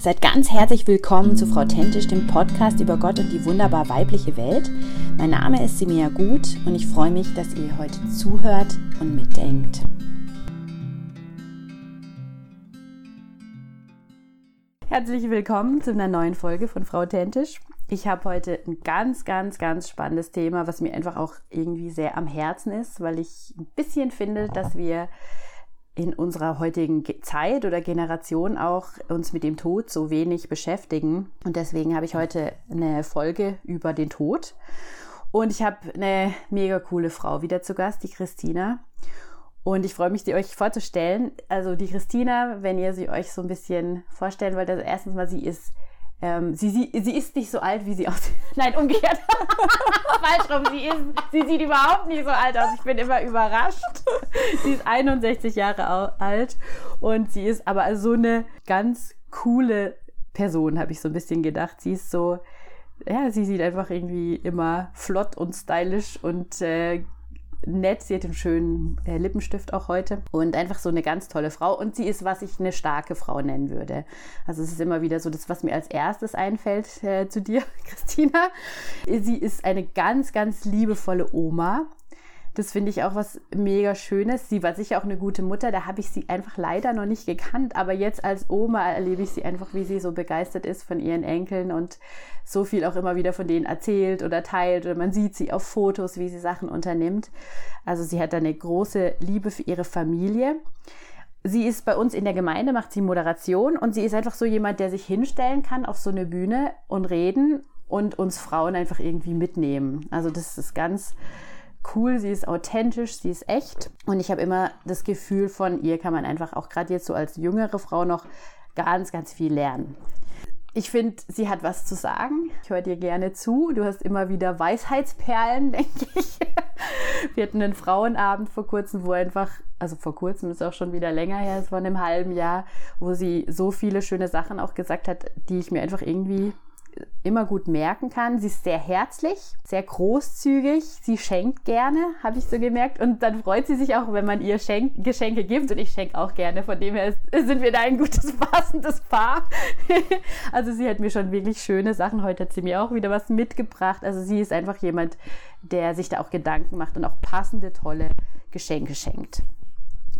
Seid ganz herzlich willkommen zu Frau Tentisch, dem Podcast über Gott und die wunderbar weibliche Welt. Mein Name ist Simea Gut und ich freue mich, dass ihr heute zuhört und mitdenkt. Herzlich willkommen zu einer neuen Folge von Frau Tentisch. Ich habe heute ein ganz, ganz, ganz spannendes Thema, was mir einfach auch irgendwie sehr am Herzen ist, weil ich ein bisschen finde, dass wir in unserer heutigen Zeit oder Generation auch uns mit dem Tod so wenig beschäftigen. Und deswegen habe ich heute eine Folge über den Tod. Und ich habe eine mega coole Frau wieder zu Gast, die Christina. Und ich freue mich, sie euch vorzustellen. Also die Christina, wenn ihr sie euch so ein bisschen vorstellen wollt, also erstens mal, sie ist ähm, sie, sie, sie ist nicht so alt, wie sie aussieht. Nein, umgekehrt. Falsch rum. Sie, ist, sie sieht überhaupt nicht so alt aus. Ich bin immer überrascht. Sie ist 61 Jahre alt und sie ist aber so eine ganz coole Person, habe ich so ein bisschen gedacht. Sie ist so, ja, sie sieht einfach irgendwie immer flott und stylisch und äh, nett. Sie hat einen schönen äh, Lippenstift auch heute und einfach so eine ganz tolle Frau. Und sie ist, was ich eine starke Frau nennen würde. Also es ist immer wieder so das, was mir als erstes einfällt äh, zu dir, Christina. Sie ist eine ganz, ganz liebevolle Oma. Das finde ich auch was mega Schönes. Sie war sicher auch eine gute Mutter. Da habe ich sie einfach leider noch nicht gekannt. Aber jetzt als Oma erlebe ich sie einfach, wie sie so begeistert ist von ihren Enkeln und so viel auch immer wieder von denen erzählt oder teilt. Oder man sieht sie auf Fotos, wie sie Sachen unternimmt. Also sie hat eine große Liebe für ihre Familie. Sie ist bei uns in der Gemeinde, macht sie Moderation und sie ist einfach so jemand, der sich hinstellen kann auf so eine Bühne und reden und uns Frauen einfach irgendwie mitnehmen. Also das ist ganz cool, sie ist authentisch, sie ist echt. Und ich habe immer das Gefühl, von ihr kann man einfach auch gerade jetzt so als jüngere Frau noch ganz, ganz viel lernen. Ich finde, sie hat was zu sagen. Ich höre dir gerne zu. Du hast immer wieder Weisheitsperlen, denke ich. Wir hatten einen Frauenabend vor kurzem, wo einfach, also vor kurzem ist auch schon wieder länger her, es war in einem halben Jahr, wo sie so viele schöne Sachen auch gesagt hat, die ich mir einfach irgendwie immer gut merken kann. Sie ist sehr herzlich, sehr großzügig. Sie schenkt gerne, habe ich so gemerkt. Und dann freut sie sich auch, wenn man ihr Schenk Geschenke gibt. Und ich schenke auch gerne. Von dem her sind wir da ein gutes, passendes Paar. also sie hat mir schon wirklich schöne Sachen. Heute hat sie mir auch wieder was mitgebracht. Also sie ist einfach jemand, der sich da auch Gedanken macht und auch passende, tolle Geschenke schenkt.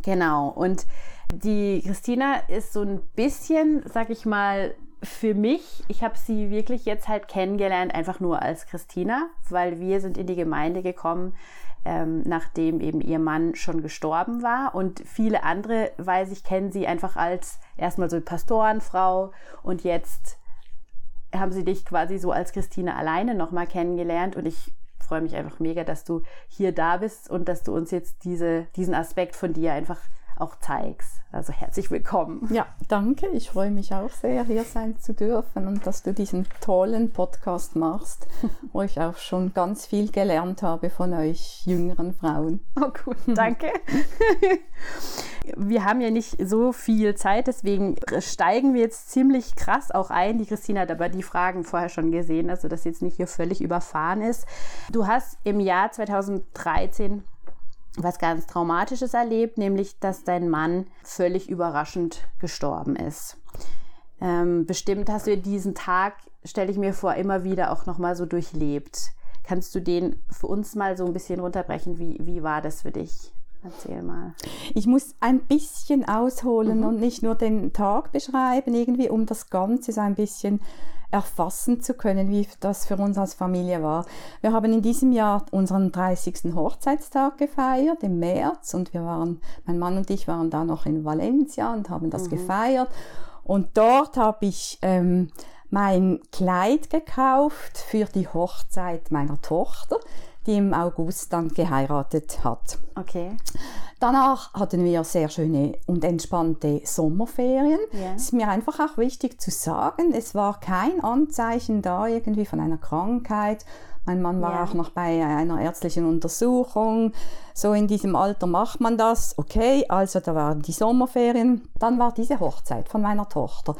Genau. Und die Christina ist so ein bisschen, sag ich mal, für mich, ich habe sie wirklich jetzt halt kennengelernt, einfach nur als Christina, weil wir sind in die Gemeinde gekommen, ähm, nachdem eben ihr Mann schon gestorben war. Und viele andere, weiß ich, kennen sie einfach als erstmal so Pastorenfrau und jetzt haben sie dich quasi so als Christina alleine nochmal kennengelernt. Und ich freue mich einfach mega, dass du hier da bist und dass du uns jetzt diese, diesen Aspekt von dir einfach auch zeigst. Also herzlich willkommen. Ja, danke. Ich freue mich auch sehr, hier sein zu dürfen und dass du diesen tollen Podcast machst, wo ich auch schon ganz viel gelernt habe von euch jüngeren Frauen. Oh gut, danke. wir haben ja nicht so viel Zeit, deswegen steigen wir jetzt ziemlich krass auch ein. Die Christina hat aber die Fragen vorher schon gesehen, also dass jetzt nicht hier völlig überfahren ist. Du hast im Jahr 2013 was ganz Traumatisches erlebt, nämlich dass dein Mann völlig überraschend gestorben ist. Ähm, bestimmt hast du diesen Tag, stelle ich mir vor, immer wieder auch nochmal so durchlebt. Kannst du den für uns mal so ein bisschen runterbrechen? Wie, wie war das für dich? Erzähl mal. Ich muss ein bisschen ausholen mhm. und nicht nur den Tag beschreiben, irgendwie, um das Ganze so ein bisschen erfassen zu können, wie das für uns als Familie war. Wir haben in diesem Jahr unseren 30. Hochzeitstag gefeiert im März und wir waren, mein Mann und ich waren da noch in Valencia und haben das mhm. gefeiert. Und dort habe ich ähm, mein Kleid gekauft für die Hochzeit meiner Tochter die im August dann geheiratet hat. Okay. Danach hatten wir sehr schöne und entspannte Sommerferien. Yeah. Es ist mir einfach auch wichtig zu sagen, es war kein Anzeichen da irgendwie von einer Krankheit. Mein Mann war yeah. auch noch bei einer ärztlichen Untersuchung. So in diesem Alter macht man das. Okay, also da waren die Sommerferien. Dann war diese Hochzeit von meiner Tochter.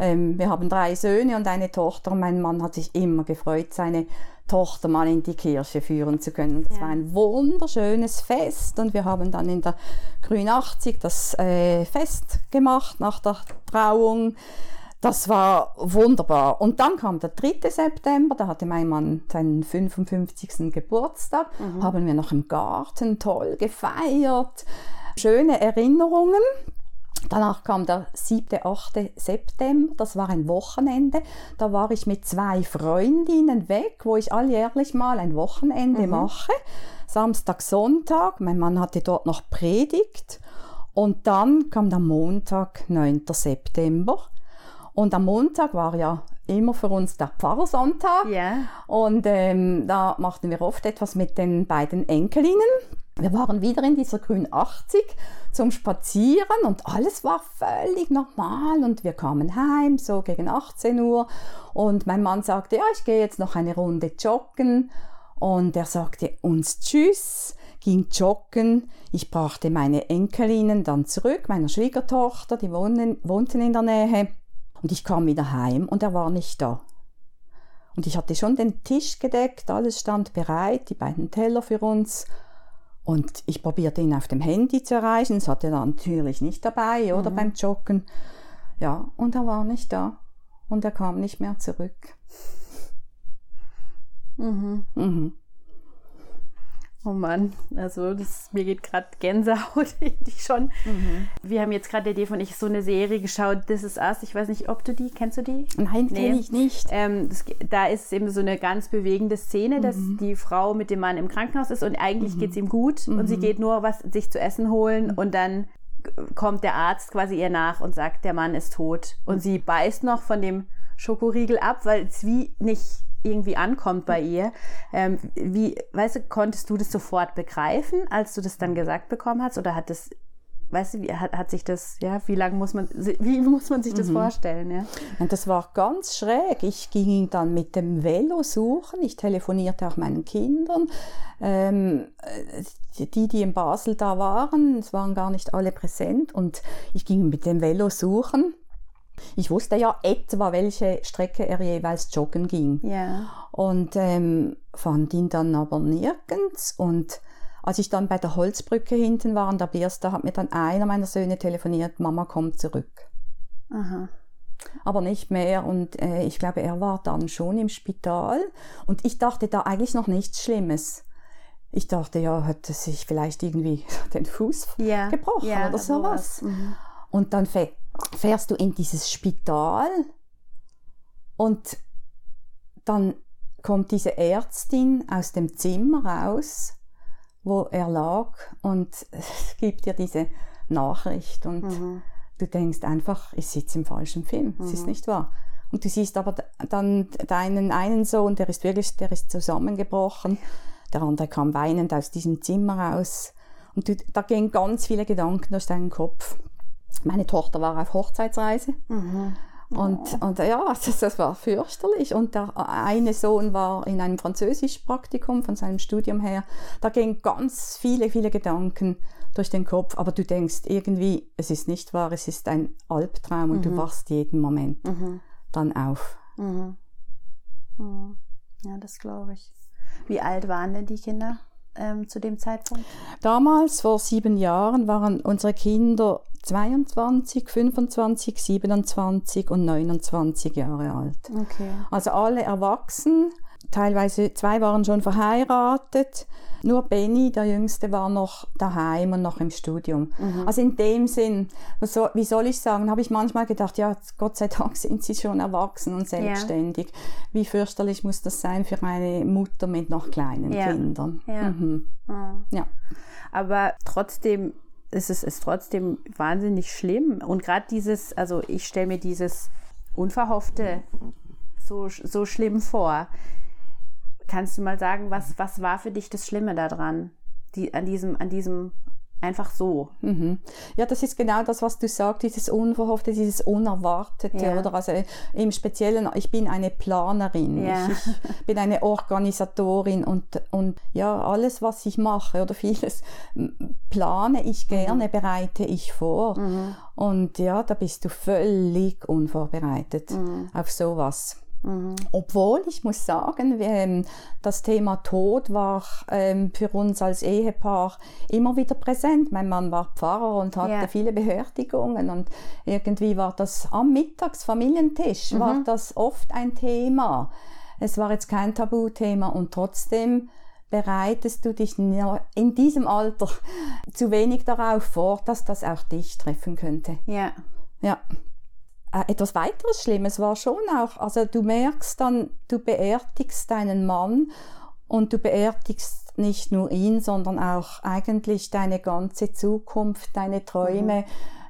Ähm, wir haben drei Söhne und eine Tochter. Mein Mann hat sich immer gefreut, seine Tochter mal in die Kirche führen zu können. Es ja. war ein wunderschönes Fest und wir haben dann in der Grün 80 das äh, Fest gemacht nach der Trauung. Das war wunderbar. Und dann kam der 3. September, da hatte mein Mann seinen 55. Geburtstag, mhm. haben wir noch im Garten toll gefeiert, schöne Erinnerungen. Danach kam der 7., 8. September, das war ein Wochenende. Da war ich mit zwei Freundinnen weg, wo ich alljährlich mal ein Wochenende mhm. mache. Samstag, Sonntag, mein Mann hatte dort noch Predigt. Und dann kam der Montag, 9. September. Und am Montag war ja immer für uns der Pfarrersonntag. Yeah. Und ähm, da machten wir oft etwas mit den beiden Enkelinnen. Wir waren wieder in dieser Grün 80 zum Spazieren und alles war völlig normal und wir kamen heim so gegen 18 Uhr und mein Mann sagte, ja, ich gehe jetzt noch eine Runde joggen und er sagte uns Tschüss, ging joggen. Ich brachte meine Enkelinnen dann zurück, meiner Schwiegertochter, die wohnen, wohnten in der Nähe und ich kam wieder heim und er war nicht da. Und ich hatte schon den Tisch gedeckt, alles stand bereit, die beiden Teller für uns und ich probierte ihn auf dem Handy zu erreichen. Das hatte er natürlich nicht dabei, oder mhm. beim Joggen. Ja, und er war nicht da. Und er kam nicht mehr zurück. Mhm. Mhm. Oh Mann, also das, mir geht gerade Gänsehaut irgendwie schon. Mhm. Wir haben jetzt gerade der Dave und ich so eine Serie geschaut, This Is Us. Ich weiß nicht, ob du die, kennst du die? Nein, nee. kenne ich nicht. Ähm, das, da ist eben so eine ganz bewegende Szene, dass mhm. die Frau mit dem Mann im Krankenhaus ist und eigentlich mhm. geht es ihm gut und sie mhm. geht nur was sich zu essen holen und dann kommt der Arzt quasi ihr nach und sagt, der Mann ist tot. Und sie beißt noch von dem Schokoriegel ab, weil es wie nicht irgendwie ankommt bei ihr. Ähm, wie, weißt du, konntest du das sofort begreifen, als du das dann gesagt bekommen hast? Oder hat das, weißt du, wie hat, hat sich das, ja, wie lange muss man, wie muss man sich das mhm. vorstellen, ja? Und das war ganz schräg. Ich ging ihn dann mit dem Velo suchen. Ich telefonierte auch meinen Kindern. Ähm, die, die in Basel da waren, es waren gar nicht alle präsent und ich ging mit dem Velo suchen ich wusste ja etwa, welche Strecke er jeweils joggen ging. Yeah. Und ähm, fand ihn dann aber nirgends. Und als ich dann bei der Holzbrücke hinten war an der Birste, hat mir dann einer meiner Söhne telefoniert, Mama kommt zurück. Aha. Aber nicht mehr. Und äh, ich glaube, er war dann schon im Spital. Und ich dachte da eigentlich noch nichts Schlimmes. Ich dachte, ja, hat sich vielleicht irgendwie den Fuß yeah. gebrochen yeah, oder sowas. Mhm. Und dann fährst du in dieses Spital und dann kommt diese Ärztin aus dem Zimmer raus, wo er lag und gibt dir diese Nachricht und mhm. du denkst einfach, ich sitze im falschen Film, es mhm. ist nicht wahr. Und du siehst aber dann deinen einen Sohn, der ist wirklich, der ist zusammengebrochen, der andere kam weinend aus diesem Zimmer raus und du, da gehen ganz viele Gedanken durch deinen Kopf. Meine Tochter war auf Hochzeitsreise. Mhm. Und, oh. und ja, das, das, war fürchterlich. Und der eine Sohn war in einem Französischpraktikum von seinem Studium her. Da gingen ganz viele, viele Gedanken durch den Kopf. Aber du denkst irgendwie, es ist nicht wahr, es ist ein Albtraum und mhm. du wachst jeden Moment mhm. dann auf. Mhm. Mhm. Ja, das glaube ich. Wie alt waren denn die Kinder? Ähm, zu dem Zeitpunkt? Damals, vor sieben Jahren, waren unsere Kinder 22, 25, 27 und 29 Jahre alt. Okay. Also alle erwachsen teilweise zwei waren schon verheiratet. Nur Benny, der Jüngste, war noch daheim und noch im Studium. Mhm. Also in dem Sinn, so, wie soll ich sagen, habe ich manchmal gedacht, ja, Gott sei Dank sind sie schon erwachsen und selbstständig. Ja. Wie fürchterlich muss das sein für eine Mutter mit noch kleinen ja. Kindern. Ja. Mhm. Mhm. ja. Aber trotzdem ist es ist trotzdem wahnsinnig schlimm. Und gerade dieses, also ich stelle mir dieses Unverhoffte so, so schlimm vor. Kannst du mal sagen, was, was war für dich das Schlimme daran? Die, an, diesem, an diesem einfach so. Mhm. Ja, das ist genau das, was du sagst, dieses Unverhoffte, dieses Unerwartete, ja. oder? Also im Speziellen, ich bin eine Planerin, ja. ich, ich, bin eine Organisatorin und, und ja, alles, was ich mache oder vieles plane ich gerne, mhm. bereite ich vor. Mhm. Und ja, da bist du völlig unvorbereitet mhm. auf sowas. Mhm. Obwohl, ich muss sagen, das Thema Tod war ähm, für uns als Ehepaar immer wieder präsent. Mein Mann war Pfarrer und hatte yeah. viele Beerdigungen und irgendwie war das am Mittagsfamilientisch, mhm. war das oft ein Thema. Es war jetzt kein Tabuthema und trotzdem bereitest du dich in diesem Alter zu wenig darauf vor, dass das auch dich treffen könnte. Ja. Ja. Äh, etwas weiteres Schlimmes war schon auch, also du merkst dann, du beerdigst deinen Mann und du beerdigst nicht nur ihn, sondern auch eigentlich deine ganze Zukunft, deine Träume, mhm.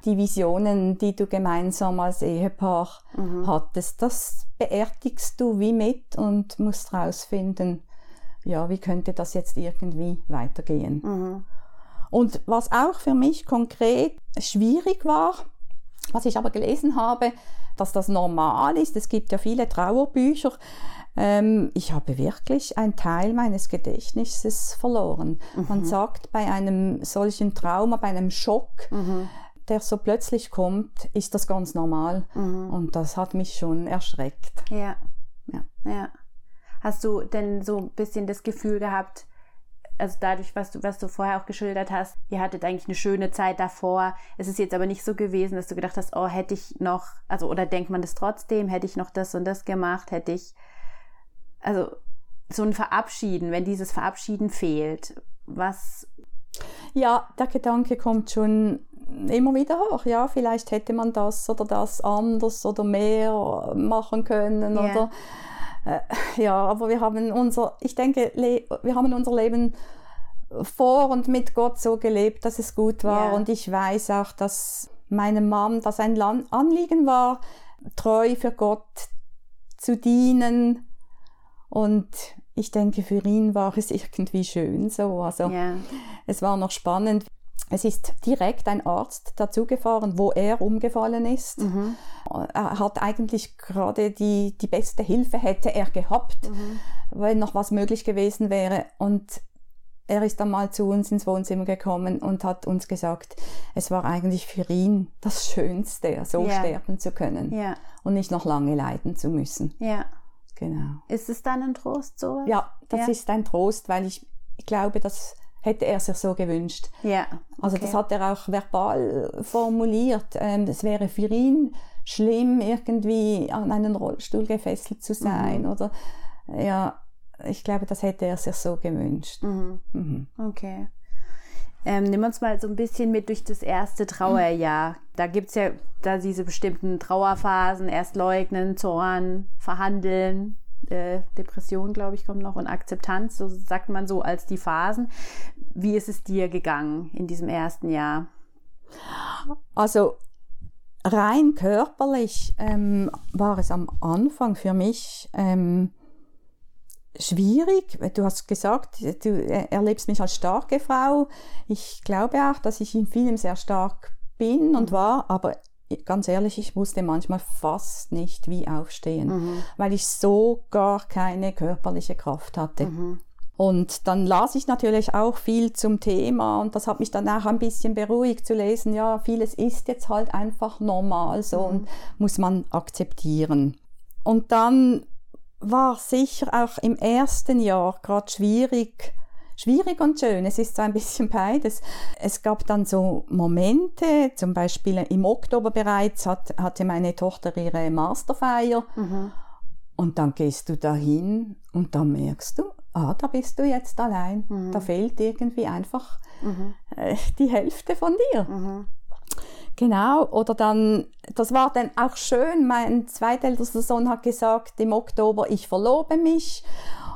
die Visionen, die du gemeinsam als Ehepaar mhm. hattest. Das beerdigst du wie mit und musst rausfinden, ja, wie könnte das jetzt irgendwie weitergehen. Mhm. Und was auch für mich konkret schwierig war, was ich aber gelesen habe, dass das normal ist. Es gibt ja viele Trauerbücher. Ähm, ich habe wirklich einen Teil meines Gedächtnisses verloren. Mhm. Man sagt, bei einem solchen Trauma, bei einem Schock, mhm. der so plötzlich kommt, ist das ganz normal. Mhm. Und das hat mich schon erschreckt. Ja. ja. ja. Hast du denn so ein bisschen das Gefühl gehabt, also dadurch, was du, was du vorher auch geschildert hast, ihr hattet eigentlich eine schöne Zeit davor. Es ist jetzt aber nicht so gewesen, dass du gedacht hast, oh, hätte ich noch, also oder denkt man das trotzdem, hätte ich noch das und das gemacht, hätte ich, also so ein Verabschieden, wenn dieses Verabschieden fehlt, was? Ja, der Gedanke kommt schon immer wieder hoch. Ja, vielleicht hätte man das oder das anders oder mehr machen können yeah. oder äh, ja, aber wir haben unser, ich denke, wir haben unser Leben vor und mit Gott so gelebt, dass es gut war. Yeah. Und ich weiß auch, dass meinem Mann das ein Anliegen war, treu für Gott zu dienen. Und ich denke, für ihn war es irgendwie schön so. Also yeah. es war noch spannend. Es ist direkt ein Arzt dazugefahren, wo er umgefallen ist. Mhm. Er hat eigentlich gerade die, die beste Hilfe hätte er gehabt, mhm. wenn noch was möglich gewesen wäre. Und er ist dann mal zu uns ins Wohnzimmer gekommen und hat uns gesagt, es war eigentlich für ihn das Schönste, so yeah. sterben zu können yeah. und nicht noch lange leiden zu müssen. Ja. Genau. Ist es dann ein Trost so? Ja, das ist ein Trost, weil ich, ich glaube, dass hätte er sich so gewünscht. Ja. Also das hat er auch verbal formuliert. Ähm, es wäre für ihn schlimm, irgendwie an einen Rollstuhl gefesselt zu sein. Mhm. Oder ja, ich glaube, das hätte er sich so gewünscht. Mhm. Mhm. Okay. Ähm, nimm uns mal so ein bisschen mit durch das erste Trauerjahr. Da gibt es ja da diese bestimmten Trauerphasen, erst leugnen, Zorn, verhandeln, äh, Depression, glaube ich, kommt noch und Akzeptanz, so sagt man so als die Phasen. Wie ist es dir gegangen in diesem ersten Jahr? Also rein körperlich ähm, war es am Anfang für mich ähm, schwierig. Du hast gesagt, du erlebst mich als starke Frau. Ich glaube auch, dass ich in vielem sehr stark bin und war, aber ganz ehrlich, ich wusste manchmal fast nicht, wie aufstehen, mhm. weil ich so gar keine körperliche Kraft hatte. Mhm. Und dann las ich natürlich auch viel zum Thema und das hat mich dann auch ein bisschen beruhigt zu lesen, ja, vieles ist jetzt halt einfach normal so mhm. und muss man akzeptieren. Und dann war sicher auch im ersten Jahr gerade schwierig, schwierig und schön. Es ist so ein bisschen beides. Es gab dann so Momente, zum Beispiel im Oktober bereits hat, hatte meine Tochter ihre Masterfeier. Mhm. Und dann gehst du dahin und dann merkst du, ah, da bist du jetzt allein. Mhm. Da fehlt irgendwie einfach mhm. äh, die Hälfte von dir. Mhm. Genau, oder dann, das war dann auch schön, mein zweitältester Sohn hat gesagt im Oktober, ich verlobe mich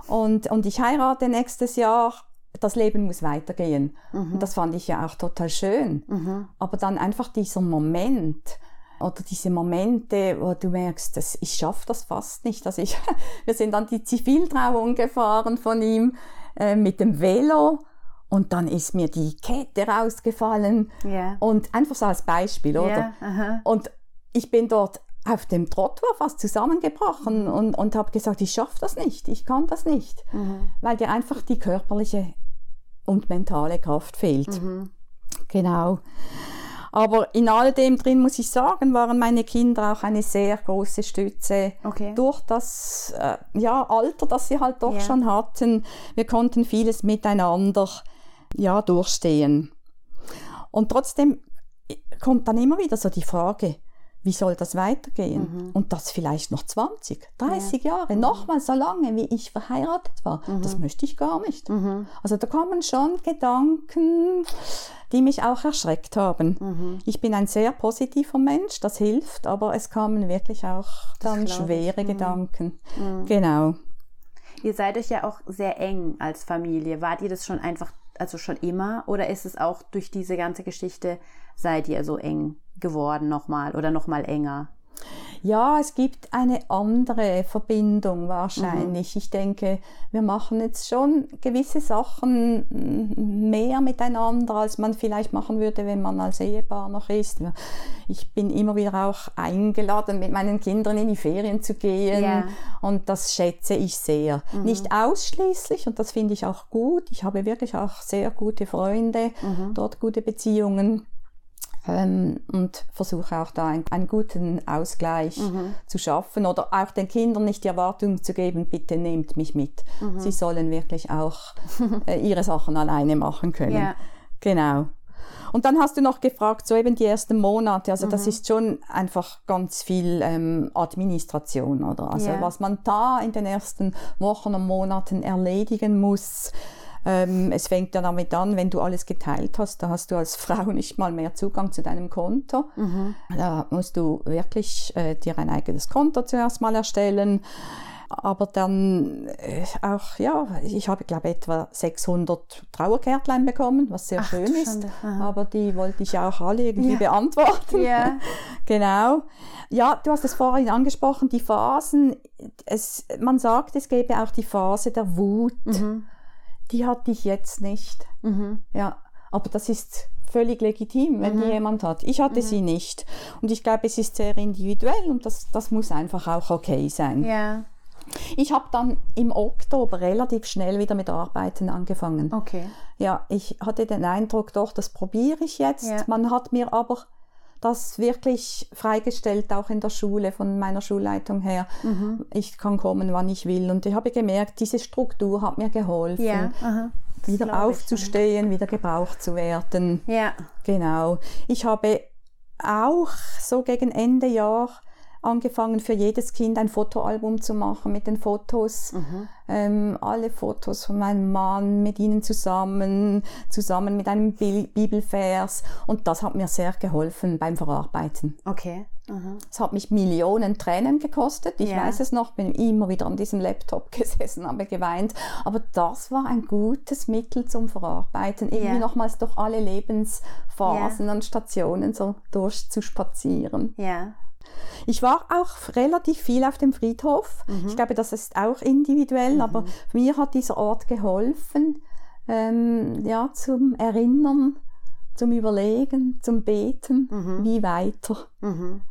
und, und ich heirate nächstes Jahr das Leben muss weitergehen. Mhm. Und das fand ich ja auch total schön. Mhm. Aber dann einfach dieser Moment oder diese Momente, wo du merkst, dass ich schaffe das fast nicht. Also ich, wir sind dann die Ziviltrauung gefahren von ihm äh, mit dem Velo und dann ist mir die Kette rausgefallen yeah. und einfach so als Beispiel, oder? Yeah, und ich bin dort auf dem Trottoir fast zusammengebrochen mhm. und, und habe gesagt, ich schaffe das nicht, ich kann das nicht, mhm. weil dir einfach die körperliche und mentale Kraft fehlt. Mhm. Genau. Aber in all dem drin muss ich sagen, waren meine Kinder auch eine sehr große Stütze Okay. durch das äh, ja, Alter, das sie halt doch Ja. schon hatten. Wir konnten vieles miteinander ja, durchstehen. Und trotzdem kommt dann immer wieder so die Frage, wie soll das weitergehen? Und das vielleicht noch 20, 30 Jahre, nochmal so lange, wie ich verheiratet war. Das möchte ich gar nicht. Also da kommen schon Gedanken, die mich auch erschreckt haben. Ich bin ein sehr positiver Mensch, das hilft, aber es kamen wirklich auch dann schwere Gedanken. Genau. Ihr seid euch ja auch sehr eng als Familie. Wart ihr das schon einfach, also schon immer? Oder ist es auch durch diese ganze Geschichte, seid ihr so eng geworden nochmal oder nochmal enger? Ja, es gibt eine andere Verbindung wahrscheinlich. Ich denke, wir machen jetzt schon gewisse Sachen mehr miteinander, als man vielleicht machen würde, wenn man als Ehepaar noch ist. Ich bin immer wieder auch eingeladen, mit meinen Kindern in die Ferien zu gehen. Ja. Und das schätze ich sehr. Nicht ausschließlich, und das finde ich auch gut. Ich habe wirklich auch sehr gute Freunde, dort gute Beziehungen ähm, und versuche auch da ein, einen guten Ausgleich zu schaffen oder auch den Kindern nicht die Erwartung zu geben, bitte nehmt mich mit. Sie sollen wirklich auch äh, ihre Sachen alleine machen können. Ja. Genau. Und dann hast du noch gefragt, so eben die ersten Monate, also das ist schon einfach ganz viel ähm, Administration, oder? Also Ja. was man da in den ersten Wochen und Monaten erledigen muss, ähm, es fängt ja damit an, wenn du alles geteilt hast, da hast du als Frau nicht mal mehr Zugang zu deinem Konto. Da musst du wirklich äh, dir ein eigenes Konto zuerst mal erstellen. Aber dann äh, auch, ja, ich habe, glaube etwa 600 Trauerkärtlein bekommen, was sehr Ach, schön ist. Aber die wollte ich auch alle irgendwie Ja. beantworten. Ja. Genau. Ja, du hast es vorhin angesprochen, die Phasen. Es, man sagt, es gäbe auch die Phase der Wut. Die hatte ich jetzt nicht. Mhm. Ja, aber das ist völlig legitim, wenn die jemand hat. Ich hatte sie nicht. Und ich glaube, es ist sehr individuell und das, das muss einfach auch okay sein. Ja. Ich habe dann im Oktober relativ schnell wieder mit Arbeiten angefangen. Okay. Ja, ich hatte den Eindruck, doch, das probiere ich jetzt. Ja. Man hat mir aber das wirklich freigestellt, auch in der Schule, von meiner Schulleitung her. Mhm. Ich kann kommen, wann ich will. Und ich habe gemerkt, diese Struktur hat mir geholfen, Ja. Aha. Wieder aufzustehen, wieder gebraucht zu werden. Ja. Genau. Ich habe auch so gegen Ende Jahr angefangen, für jedes Kind ein Fotoalbum zu machen mit den Fotos. Ähm, alle Fotos von meinem Mann mit ihnen zusammen, zusammen mit einem Bil Bibelvers. Und das hat mir sehr geholfen beim Verarbeiten. Okay. Aha. Es hat mich Millionen Tränen gekostet. Ich Ja. weiß es noch, bin immer wieder an diesem Laptop gesessen, habe geweint. Aber das war ein gutes Mittel zum Verarbeiten. Irgendwie Ja. nochmals durch alle Lebensphasen und Stationen so durchzuspazieren. Ja. Ich war auch relativ viel auf dem Friedhof. Mhm. Ich glaube, das ist auch individuell, aber mir hat dieser Ort geholfen, ähm, ja, zum Erinnern, zum Überlegen, zum Beten, wie weiter. Mhm.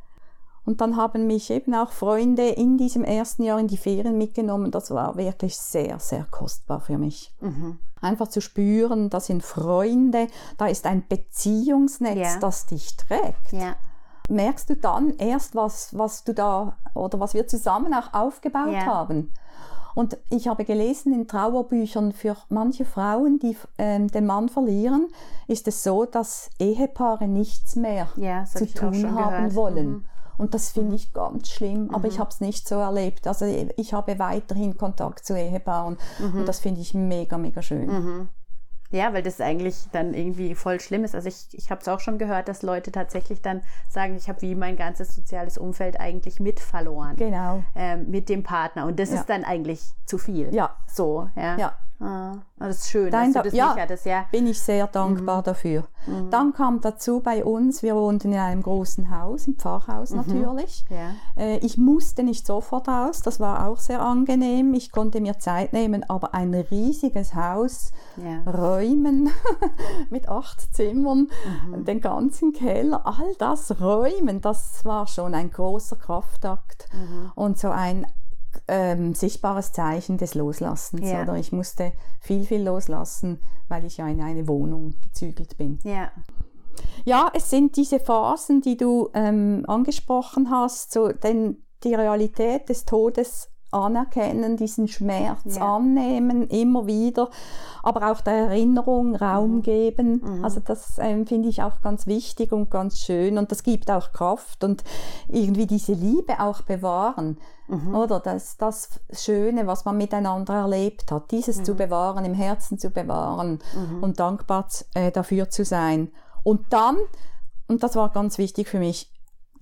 Und dann haben mich eben auch Freunde in diesem ersten Jahr in die Ferien mitgenommen. Das war wirklich sehr, sehr kostbar für mich. Mhm. Einfach zu spüren, da sind Freunde, da ist ein Beziehungsnetz, Ja. das dich trägt. Ja. Merkst du dann erst, was, was du da oder was wir zusammen auch aufgebaut Ja. haben. Und ich habe gelesen in Trauerbüchern für manche Frauen, die ähm, den Mann verlieren, ist es so, dass Ehepaare nichts mehr hab zu tun haben gehört. wollen. Mhm. Und das finde ich ganz schlimm, aber ich habe es nicht so erlebt. Also ich habe weiterhin Kontakt zu Ehepaaren und das finde ich mega, mega schön. Ja, weil das eigentlich dann irgendwie voll schlimm ist. Also ich, ich habe es auch schon gehört, dass Leute tatsächlich dann sagen, ich habe wie mein ganzes soziales Umfeld eigentlich mit verloren. Genau. Ähm, mit dem Partner. Und das Ja. ist dann eigentlich zu viel. Ja. So, ja. Ja. Ah, das ist schön, Dein dass Da- du das ja. hattest, ja. Bin ich sehr dankbar dafür. Dann kam dazu bei uns, wir wohnten in einem großen Haus, im Pfarrhaus natürlich. Ja. Äh, Ich musste nicht sofort raus, das war auch sehr angenehm. Ich konnte mir Zeit nehmen, aber ein riesiges Haus Ja. räumen mit acht Zimmern, den ganzen Keller, all das räumen, das war schon ein großer Kraftakt und so ein ähm, sichtbares Zeichen des Loslassens. Ja. Oder ich musste viel, viel loslassen, weil ich ja in eine Wohnung gezügelt bin. Ja. Ja, es sind diese Phasen, die du ähm, angesprochen hast, so denn die Realität des Todes anerkennen, diesen Schmerz ja. annehmen, immer wieder, aber auch der Erinnerung Raum mhm. geben. Mhm. Also das ähm, finde ich auch ganz wichtig und ganz schön und das gibt auch Kraft und irgendwie diese Liebe auch bewahren. Mhm. Oder das, das Schöne, was man miteinander erlebt hat, dieses zu mhm. bewahren, im Herzen zu bewahren mhm. und dankbar äh, dafür zu sein. Und dann, und das war ganz wichtig für mich,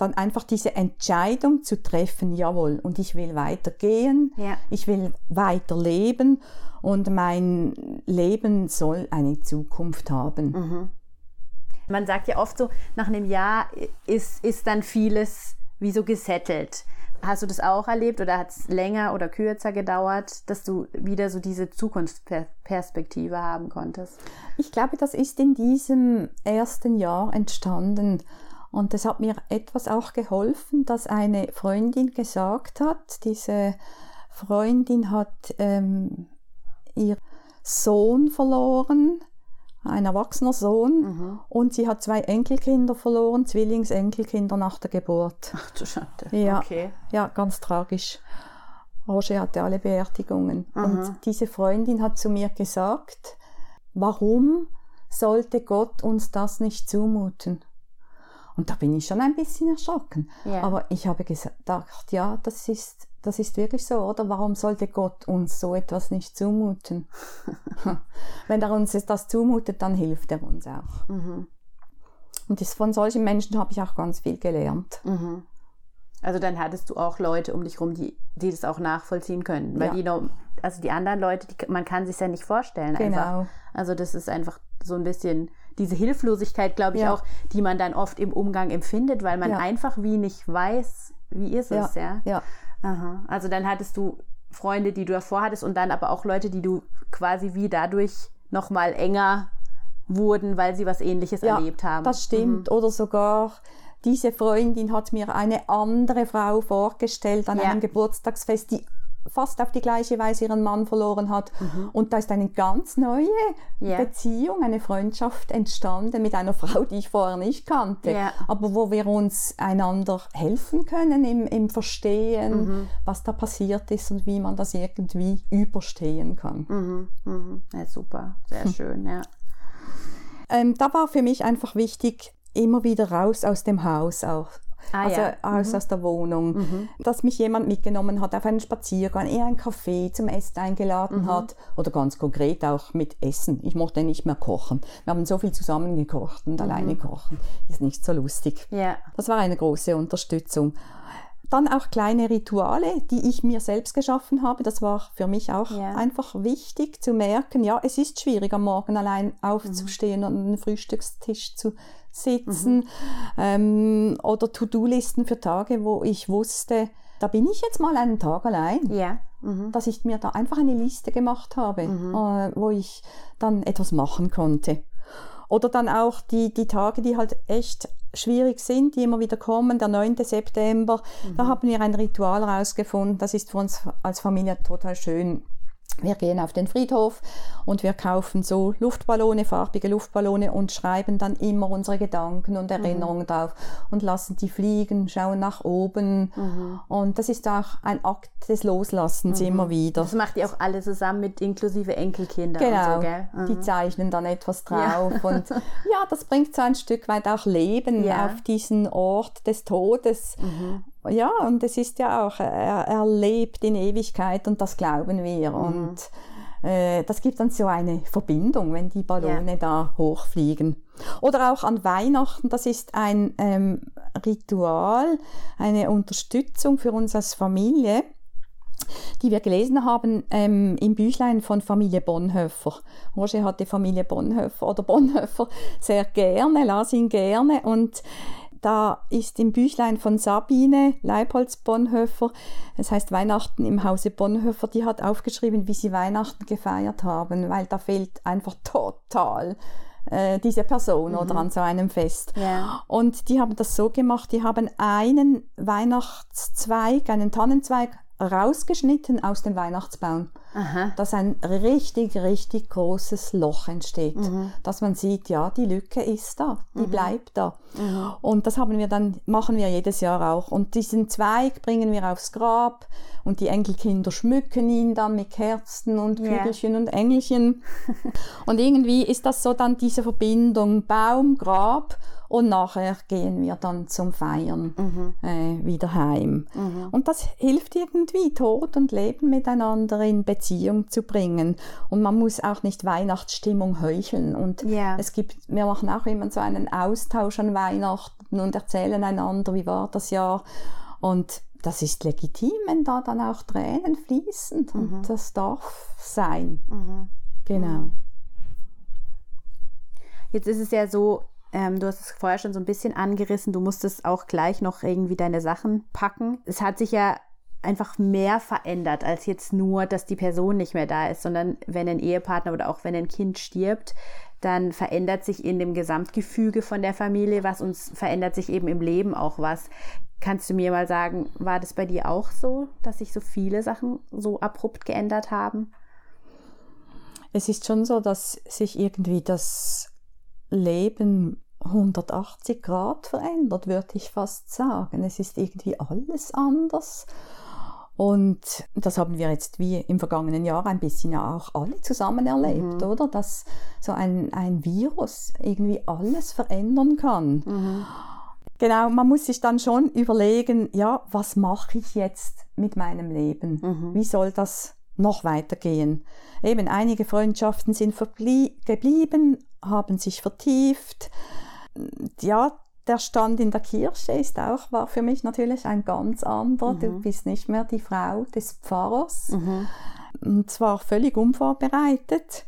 dann einfach diese Entscheidung zu treffen, jawohl, und ich will weitergehen, ja. ich will weiterleben und mein Leben soll eine Zukunft haben. Mhm. Man sagt ja oft so, nach einem Jahr ist, ist dann vieles wie so gesettelt. Hast du das auch erlebt oder hat es länger oder kürzer gedauert, dass du wieder so diese Zukunftsperspektive haben konntest? Ich glaube, das ist in diesem ersten Jahr entstanden. Und es hat mir etwas auch geholfen, dass eine Freundin gesagt hat, diese Freundin hat ähm, ihr Sohn verloren, ein erwachsener Sohn, mhm. und sie hat zwei Enkelkinder verloren, Zwillingsenkelkinder nach der Geburt. Ach du Schande. Ja, okay. ja ganz tragisch. Roger hatte alle Beerdigungen. Mhm. Und diese Freundin hat zu mir gesagt, warum sollte Gott uns das nicht zumuten? Und da bin ich schon ein bisschen erschrocken. Yeah. Aber ich habe gedacht, ja, das ist, das ist wirklich so, oder? Warum sollte Gott uns so etwas nicht zumuten? Wenn er uns das zumutet, dann hilft er uns auch. Mhm. Und das, von solchen Menschen habe ich auch ganz viel gelernt. Mhm. Also dann hattest du auch Leute um dich herum, die, die das auch nachvollziehen können. Weil ja. die noch, also die anderen Leute, die, man kann sich ja nicht vorstellen. Genau. Einfach. Also das ist einfach so ein bisschen diese Hilflosigkeit, glaube ich, ja. auch, die man dann oft im Umgang empfindet, weil man ja. einfach wie nicht weiß, wie ist es, ja. ja. Aha. Also dann hattest du Freunde, die du davor hattest und dann aber auch Leute, die du quasi wie dadurch nochmal enger wurden, weil sie was ähnliches erlebt haben. Das stimmt. Mhm. Oder sogar diese Freundin hat mir eine andere Frau vorgestellt an einem Geburtstagsfest, die fast auf die gleiche Weise ihren Mann verloren hat. Mhm. Und da ist eine ganz neue yeah. Beziehung, eine Freundschaft entstanden mit einer Frau, die ich vorher nicht kannte. Yeah. Aber wo wir uns einander helfen können im, im Verstehen, mhm. was da passiert ist und wie man das irgendwie überstehen kann. Mhm. mhm. Ja, super, sehr hm. schön, ja. Ähm, da war für mich einfach wichtig, immer wieder raus aus dem Haus auch Ah, also ja. aus, mhm. aus der Wohnung. Mhm. Dass mich jemand mitgenommen hat auf einen Spaziergang, eher ein Café zum Essen eingeladen mhm. hat oder ganz konkret auch mit Essen. Ich mochte nicht mehr kochen. Wir haben so viel zusammen gekocht und mhm. alleine kochen ist nicht so lustig. Ja. Das war eine große Unterstützung. Dann auch kleine Rituale, die ich mir selbst geschaffen habe. Das war für mich auch ja. einfach wichtig zu merken, ja, es ist schwierig, am Morgen allein aufzustehen mhm. und an den Frühstückstisch zu sitzen. Mhm. Ähm, oder To-Do-Listen für Tage, wo ich wusste, da bin ich jetzt mal einen Tag allein. Ja. Mhm. Dass ich mir da einfach eine Liste gemacht habe, mhm. äh, wo ich dann etwas machen konnte. Oder dann auch die, die Tage, die halt echt schwierig sind, die immer wieder kommen. Der 9. September, mhm. da haben wir ein Ritual rausgefunden. Das ist für uns als Familie total schön. Wir gehen auf den Friedhof und wir kaufen so Luftballone, farbige Luftballone und schreiben dann immer unsere Gedanken und Erinnerungen mhm. drauf und lassen die fliegen, schauen nach oben. Mhm. Und das ist auch ein Akt des Loslassens mhm. immer wieder. Das macht ihr auch alle zusammen mit inklusive Enkelkinder. Genau, so, mhm. die zeichnen dann etwas drauf. Ja. und ja, das bringt so ein Stück weit auch Leben ja. auf diesen Ort des Todes. Ja, und es ist ja auch, er, er lebt in Ewigkeit und das glauben wir. Mhm. Und äh, das gibt dann so eine Verbindung, wenn die Ballone ja. da hochfliegen. Oder auch an Weihnachten, das ist ein ähm, Ritual, eine Unterstützung für uns als Familie die wir gelesen haben ähm, im Büchlein von Familie Bonhoeffer. Roger hatte Familie Bonhoeffer oder Bonhoeffer sehr gerne, las ihn gerne und da ist im Büchlein von Sabine Leipolz Bonhoeffer, es heißt Weihnachten im Hause Bonhoeffer, die hat aufgeschrieben, wie sie Weihnachten gefeiert haben, weil da fehlt einfach total äh, diese Person mhm. oder an so einem Fest. Ja. Und die haben das so gemacht, die haben einen Weihnachtszweig, einen Tannenzweig rausgeschnitten aus dem Weihnachtsbaum, Aha. dass ein richtig, richtig großes Loch entsteht. Mhm. Dass man sieht, ja, die Lücke ist da, die mhm. bleibt da. Mhm. Und das haben wir dann, machen wir jedes Jahr auch. Und diesen Zweig bringen wir aufs Grab und die Enkelkinder schmücken ihn dann mit Kerzen und Kügelchen yeah. und Engelchen. und irgendwie ist das so dann diese Verbindung Baum, Grab und nachher gehen wir dann zum Feiern mhm. äh, wieder heim. Mhm. Und das hilft irgendwie, Tod und Leben miteinander in Beziehung zu bringen. Und man muss auch nicht Weihnachtsstimmung heucheln. Und yeah. es gibt, wir machen auch immer so einen Austausch an Weihnachten und erzählen einander, wie war das Jahr. Und das ist legitim, wenn da dann auch Tränen fließen. Und mhm. das darf sein. Mhm. Genau. Jetzt ist es ja so, ähm, du hast es vorher schon so ein bisschen angerissen. Du musstest auch gleich noch irgendwie deine Sachen packen. Es hat sich ja einfach mehr verändert als jetzt nur, dass die Person nicht mehr da ist, sondern wenn ein Ehepartner oder auch wenn ein Kind stirbt, dann verändert sich in dem Gesamtgefüge von der Familie was und verändert sich eben im Leben auch was. Kannst du mir mal sagen, war das bei dir auch so, dass sich so viele Sachen so abrupt geändert haben? Es ist schon so, dass sich irgendwie das Leben 180 Grad verändert, würde ich fast sagen. Es ist irgendwie alles anders. Und das haben wir jetzt wie im vergangenen Jahr ein bisschen ja auch alle zusammen erlebt, mhm. oder? Dass so ein, ein Virus irgendwie alles verändern kann. Mhm. Genau, man muss sich dann schon überlegen, ja, was mache ich jetzt mit meinem Leben? Mhm. Wie soll das noch weitergehen? Eben einige Freundschaften sind geblieben, haben sich vertieft. Ja, der Stand in der Kirche ist auch, war für mich natürlich ein ganz anderer. Mhm. Du bist nicht mehr die Frau des Pfarrers. Mhm. Und zwar völlig unvorbereitet.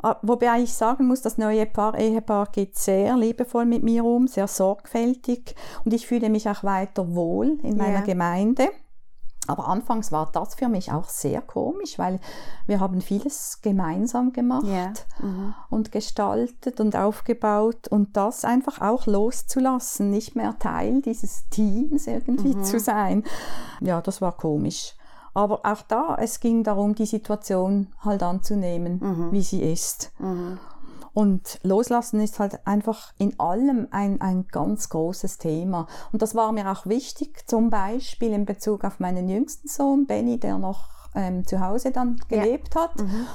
Ah, wobei ich sagen muss, das neue Paar, Ehepaar geht sehr liebevoll mit mir um, sehr sorgfältig und ich fühle mich auch weiter wohl in meiner yeah. Gemeinde. Aber anfangs war das für mich auch sehr komisch, weil wir haben vieles gemeinsam gemacht yeah. mhm. und gestaltet und aufgebaut und das einfach auch loszulassen, nicht mehr Teil dieses Teams irgendwie mhm. zu sein. Ja, das war komisch. Aber auch da, es ging darum, die Situation halt anzunehmen, mhm. wie sie ist. Und loslassen ist halt einfach in allem ein, ein ganz großes Thema. Und das war mir auch wichtig, zum Beispiel in Bezug auf meinen jüngsten Sohn, Benny, der noch ähm, zu Hause dann gelebt ja. hat. Mhm.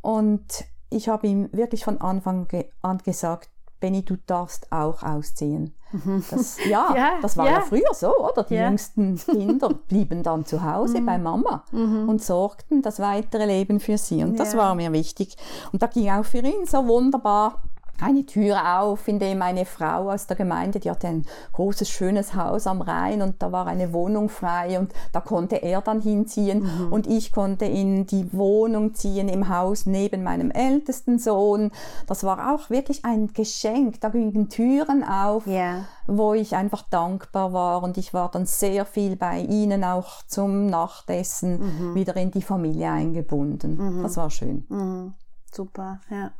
Und ich habe ihm wirklich von Anfang an gesagt, Benny, du darfst auch ausziehen. Mhm. Das, ja, ja, das war ja. ja. früher so, oder? Die ja. jüngsten Kinder blieben dann zu Hause mhm. bei Mama mhm. und sorgten das weitere Leben für sie. Und das war mir wichtig. Und da ging auch für ihn so wunderbar eine Tür auf, in dem eine Frau aus der Gemeinde, die hatte ein großes, schönes Haus am Rhein und da war eine Wohnung frei und da konnte er dann hinziehen mhm. und ich konnte in die Wohnung ziehen im Haus neben meinem ältesten Sohn. Das war auch wirklich ein Geschenk. Da gingen Türen auf, yeah. wo ich einfach dankbar war und ich war dann sehr viel bei ihnen auch zum Nachtessen mhm. wieder in die Familie eingebunden. Mhm. Das war schön. Mhm. Super, ja.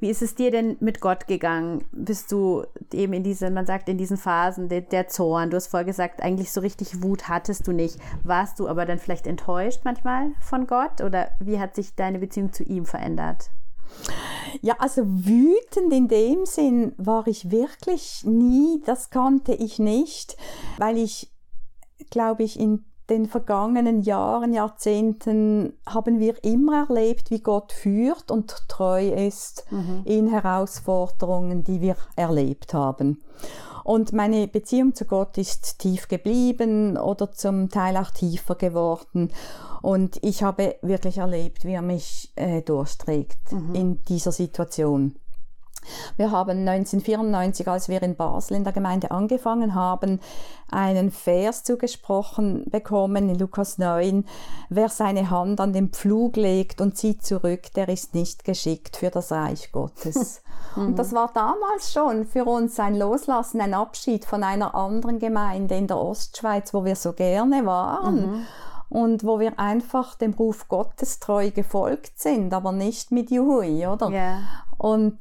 Wie ist es dir denn mit Gott gegangen? Bist du eben in diesen, man sagt in diesen Phasen der, der Zorn, du hast vorher gesagt, eigentlich so richtig Wut hattest du nicht. Warst du aber dann vielleicht enttäuscht manchmal von Gott oder wie hat sich deine Beziehung zu ihm verändert? Ja, also wütend in dem Sinn war ich wirklich nie, das konnte ich nicht, weil ich, glaube ich, in den vergangenen Jahren, Jahrzehnten haben wir immer erlebt, wie Gott führt und treu ist mhm. in Herausforderungen, die wir erlebt haben. Und meine Beziehung zu Gott ist tief geblieben oder zum Teil auch tiefer geworden. Und ich habe wirklich erlebt, wie er mich äh, durchträgt mhm. in dieser Situation. Wir haben 1994, als wir in Basel in der Gemeinde angefangen haben, einen Vers zugesprochen bekommen in Lukas 9. Wer seine Hand an den Pflug legt und zieht zurück, der ist nicht geschickt für das Reich Gottes. Und das war damals schon für uns ein Loslassen, ein Abschied von einer anderen Gemeinde in der Ostschweiz, wo wir so gerne waren. Mhm und wo wir einfach dem Ruf Gottes treu gefolgt sind, aber nicht mit Juhui, oder? Yeah. Und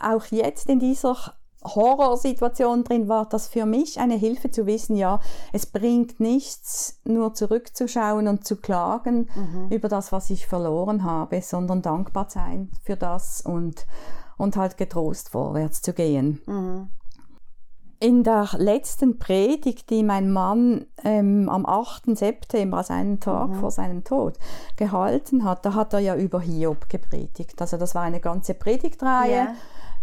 auch jetzt in dieser Horrorsituation drin war das für mich eine Hilfe zu wissen, ja, es bringt nichts, nur zurückzuschauen und zu klagen mhm. über das, was ich verloren habe, sondern dankbar sein für das und, und halt getrost vorwärts zu gehen. Mhm. In der letzten Predigt, die mein Mann ähm, am 8. September, also einen Tag mhm. vor seinem Tod, gehalten hat, da hat er ja über Hiob gepredigt. Also das war eine ganze Predigtreihe. Yeah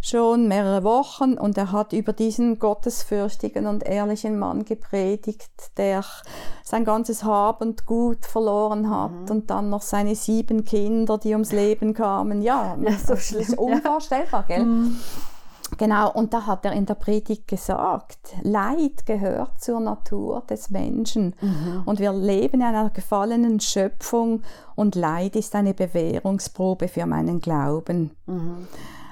schon mehrere Wochen und er hat über diesen gottesfürchtigen und ehrlichen Mann gepredigt, der sein ganzes Hab und Gut verloren hat mhm. und dann noch seine sieben Kinder, die ums Leben kamen. Ja, ja so das ist unvorstellbar, gell? Mhm. Genau, und da hat er in der Predigt gesagt, Leid gehört zur Natur des Menschen. Mhm. Und wir leben in einer gefallenen Schöpfung und Leid ist eine Bewährungsprobe für meinen Glauben. Mhm.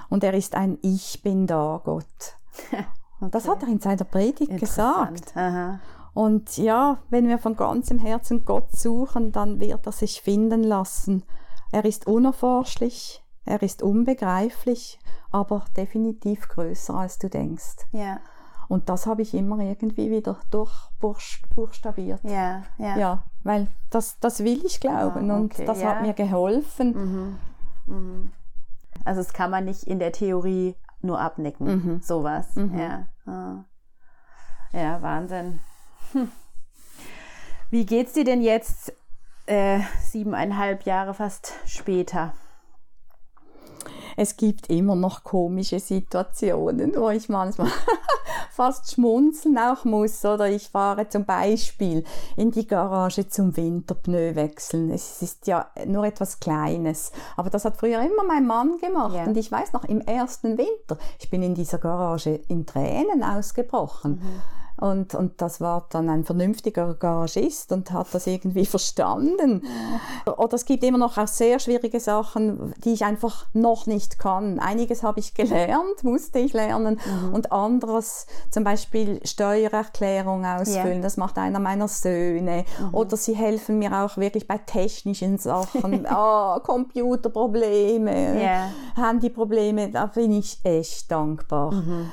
Und er ist ein Ich bin da Gott. okay. Das hat er in seiner Predigt gesagt. Aha. Und ja, wenn wir von ganzem Herzen Gott suchen, dann wird er sich finden lassen. Er ist unerforschlich, er ist unbegreiflich, aber definitiv größer, als du denkst. Ja. Und das habe ich immer irgendwie wieder durchbuchstabiert. Ja, ja. ja weil das, das will ich glauben ah, okay, und das ja. hat mir geholfen. Mhm. Mhm. Also das kann man nicht in der Theorie nur abnicken, mhm. sowas. Mhm. Ja. Ah. ja, Wahnsinn. Hm. Wie geht's dir denn jetzt äh, siebeneinhalb Jahre fast später? es gibt immer noch komische Situationen, wo ich manchmal fast schmunzeln auch muss. Oder ich fahre zum Beispiel in die Garage zum Winterpneu wechseln. Es ist ja nur etwas Kleines. Aber das hat früher immer mein Mann gemacht. Yeah. Und ich weiß noch, im ersten Winter, ich bin in dieser Garage in Tränen ausgebrochen. Mhm und, und das war dann ein vernünftiger Garagist und hat das irgendwie verstanden. Oder es gibt immer noch auch sehr schwierige Sachen, die ich einfach noch nicht kann. Einiges habe ich gelernt, musste ich lernen. Mhm. Und anderes, zum Beispiel Steuererklärung ausfüllen, yeah. das macht einer meiner Söhne. Mhm. Oder sie helfen mir auch wirklich bei technischen Sachen. oh, Computerprobleme, yeah. Handyprobleme, da bin ich echt dankbar. Mhm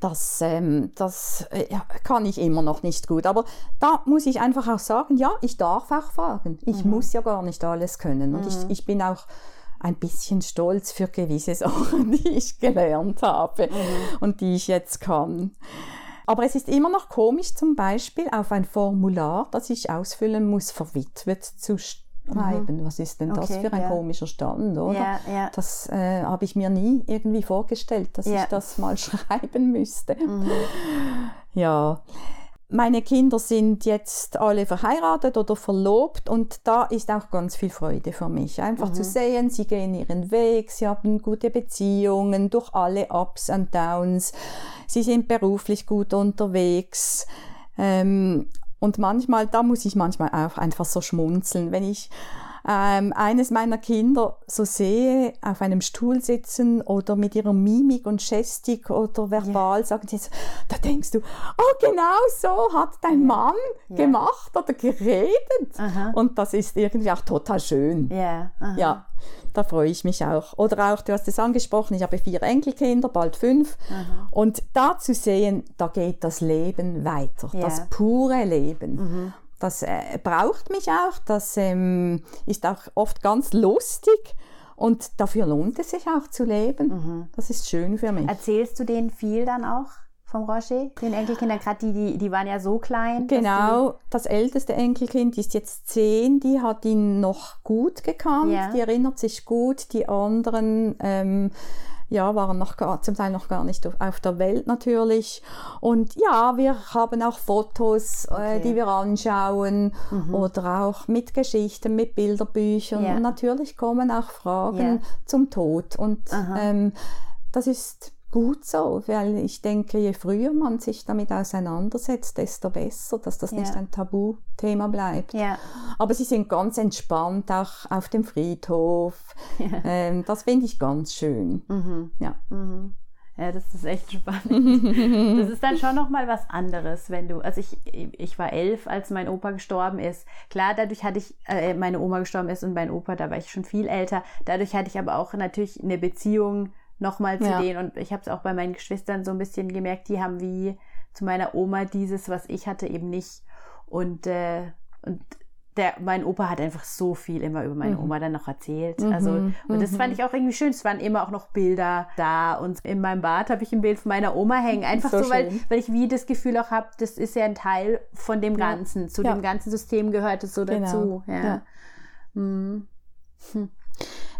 das, ähm, das äh, kann ich immer noch nicht gut. Aber da muss ich einfach auch sagen, ja, ich darf auch fragen. Ich mhm. muss ja gar nicht alles können. Und mhm. ich, ich bin auch ein bisschen stolz für gewisse Sachen, die ich gelernt habe mhm. und die ich jetzt kann. Aber es ist immer noch komisch, zum Beispiel auf ein Formular, das ich ausfüllen muss, verwitwet zu stehen schreiben. Mhm. Was ist denn das okay, für ein ja. komischer Stand, oder? Ja, ja. Das äh, habe ich mir nie irgendwie vorgestellt, dass ich das mal schreiben müsste. Mhm. Ja. Meine Kinder sind jetzt alle verheiratet oder verlobt und da ist auch ganz viel Freude für mich. Einfach mhm. zu sehen, sie gehen ihren Weg, sie haben gute Beziehungen durch alle Ups und Downs, sie sind beruflich gut unterwegs. Ähm, und manchmal, da muss ich manchmal auch einfach so schmunzeln, wenn ich ähm, eines meiner Kinder so sehe, auf einem Stuhl sitzen oder mit ihrer Mimik und Gestik oder verbal yeah. sagen sie so, da denkst du, oh genau so hat dein Mann yeah. gemacht oder geredet. Aha. Und das ist irgendwie auch total schön. Yeah. Ja. Da freue ich mich auch. Oder auch, du hast es angesprochen, ich habe vier Enkelkinder, bald fünf. Aha. Und da zu sehen, da geht das Leben weiter, yeah. das pure Leben. Mhm. Das äh, braucht mich auch, das ähm, ist auch oft ganz lustig. Und dafür lohnt es sich auch zu leben. Mhm. Das ist schön für mich. Erzählst du denen viel dann auch? vom Roger, den Enkelkindern, gerade die, die, die waren ja so klein. Genau, das älteste Enkelkind ist jetzt zehn, die hat ihn noch gut gekannt, ja. die erinnert sich gut, die anderen ähm, ja, waren noch gar, zum Teil noch gar nicht auf der Welt natürlich. Und ja, wir haben auch Fotos, äh, okay. äh, die wir anschauen mhm. oder auch mit Geschichten, mit Bilderbüchern. Ja. Und natürlich kommen auch Fragen ja. zum Tod. Und ähm, das ist gut so, weil ich denke, je früher man sich damit auseinandersetzt, desto besser, dass das ja. nicht ein Tabuthema bleibt. Ja. Aber sie sind ganz entspannt auch auf dem Friedhof. Ja. Ähm, das finde ich ganz schön. Mhm. Ja. Mhm. Ja, das ist echt spannend. das ist dann schon nochmal was anderes, wenn du, also ich, ich war elf, als mein Opa gestorben ist. Klar, dadurch hatte ich, äh, meine Oma gestorben ist und mein Opa, da war ich schon viel älter. Dadurch hatte ich aber auch natürlich eine Beziehung nochmal zu ja. denen. Und ich habe es auch bei meinen Geschwistern so ein bisschen gemerkt, die haben wie zu meiner Oma dieses, was ich hatte, eben nicht. Und, äh, und der, mein Opa hat einfach so viel immer über meine mhm. Oma dann noch erzählt. Mhm. Also, und das fand mhm. ich auch irgendwie schön. Es waren immer auch noch Bilder da. Und in meinem Bad habe ich ein Bild von meiner Oma hängen. Einfach so, so weil, weil ich wie das Gefühl auch habe, das ist ja ein Teil von dem Ganzen. Ja. Zu ja. dem ganzen System gehört es so genau. dazu. Ja. ja. Mhm. Hm.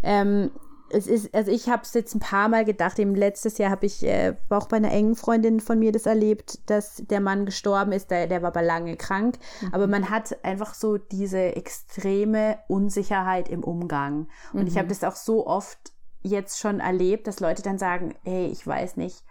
Ähm, es ist, also ich habe es jetzt ein paar Mal gedacht, eben letztes Jahr habe ich äh, auch bei einer engen Freundin von mir das erlebt, dass der Mann gestorben ist, der, der war aber lange krank. Mhm. Aber man hat einfach so diese extreme Unsicherheit im Umgang. Und mhm. ich habe das auch so oft jetzt schon erlebt, dass Leute dann sagen, hey, ich weiß nicht,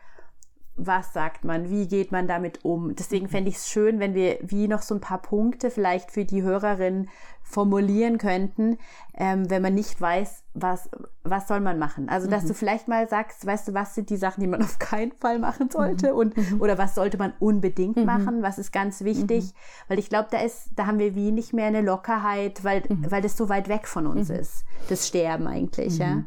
was sagt man, wie geht man damit um. Deswegen fände ich es schön, wenn wir wie noch so ein paar Punkte vielleicht für die Hörerin formulieren könnten, ähm, wenn man nicht weiß, was, was soll man machen. Also, dass mhm. du vielleicht mal sagst, weißt du, was sind die Sachen, die man auf keinen Fall machen sollte mhm. und, mhm. oder was sollte man unbedingt mhm. machen, was ist ganz wichtig, mhm. weil ich glaube, da ist, da haben wir wie nicht mehr eine Lockerheit, weil, mhm. weil das so weit weg von uns ist, das Sterben eigentlich, ja.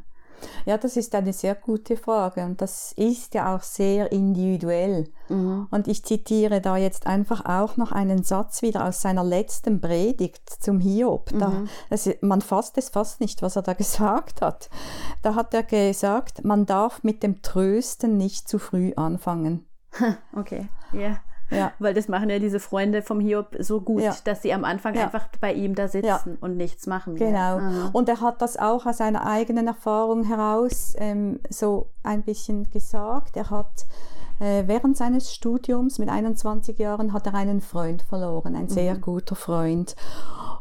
Ja, das ist eine sehr gute Frage und das ist ja auch sehr individuell. Mhm. Und ich zitiere da jetzt einfach auch noch einen Satz wieder aus seiner letzten Predigt zum Hiob. Da, mhm. das, man fasst es fast nicht, was er da gesagt hat. Da hat er gesagt, man darf mit dem Trösten nicht zu früh anfangen. Okay, ja. Yeah. Ja. Weil das machen ja diese Freunde vom Hiob so gut, ja. dass sie am Anfang ja. einfach bei ihm da sitzen und nichts machen. Genau. Aha. Und er hat das auch aus seiner eigenen Erfahrung heraus ähm, so ein bisschen gesagt. Er hat äh, während seines Studiums mit 21 Jahren hat er einen Freund verloren, ein sehr mhm. guter Freund.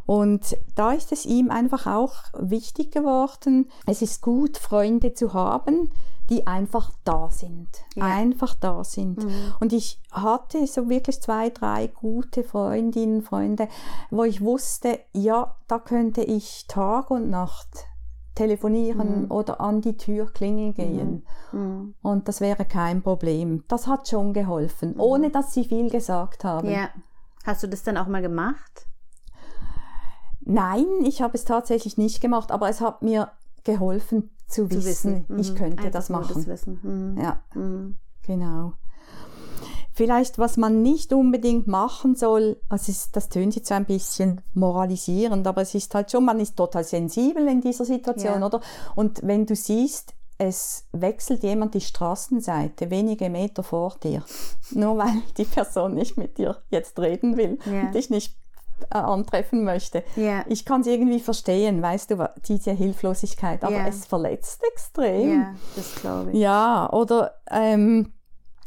Und da ist es ihm einfach auch wichtig geworden, es ist gut, Freunde zu haben, die einfach da sind. Ja. Einfach da sind. Mhm. Und ich hatte so wirklich zwei, drei gute Freundinnen, Freunde, wo ich wusste, ja, da könnte ich Tag und Nacht telefonieren mhm. oder an die Tür klingeln gehen. Mhm. mhm. Und das wäre kein Problem. Das hat schon geholfen, mhm. ohne dass sie viel gesagt haben. Ja. Hast du das dann auch mal gemacht? Nein, ich habe es tatsächlich nicht gemacht, aber es hat mir geholfen zu, zu wissen, wissen. ich mhm. könnte Einfach das machen. Das wissen. Mhm. Ja, mhm. genau. Vielleicht, was man nicht unbedingt machen soll, also ist, das tönt jetzt so ein bisschen moralisierend, aber es ist halt schon, man ist total sensibel in dieser Situation, ja. oder? Und wenn du siehst, es wechselt jemand die Straßenseite wenige Meter vor dir, nur weil die Person nicht mit dir jetzt reden will ja. und dich nicht antreffen möchte. Yeah. Ich kann es irgendwie verstehen, weißt du, diese Hilflosigkeit, aber yeah. es verletzt extrem. Ja, yeah, das glaube ich. Ja, oder ähm,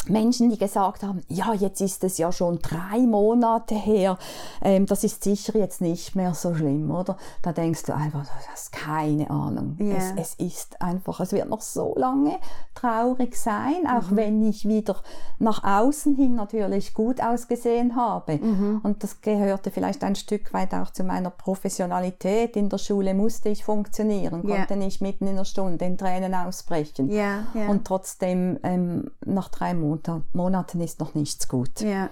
Menschen, die gesagt haben, ja, jetzt ist es ja schon drei Monate her, ähm, das ist sicher jetzt nicht mehr so schlimm, oder? Da denkst du einfach, du hast keine Ahnung. Yeah. Es, es, ist einfach, es wird noch so lange traurig sein, auch mhm. wenn ich wieder nach außen hin natürlich gut ausgesehen habe. Mhm. Und das gehörte vielleicht ein Stück weit auch zu meiner Professionalität. In der Schule musste ich funktionieren, yeah. konnte nicht mitten in der Stunde in Tränen ausbrechen. Yeah, Und trotzdem ähm, nach drei Monaten Monaten ist noch nichts gut. Ja.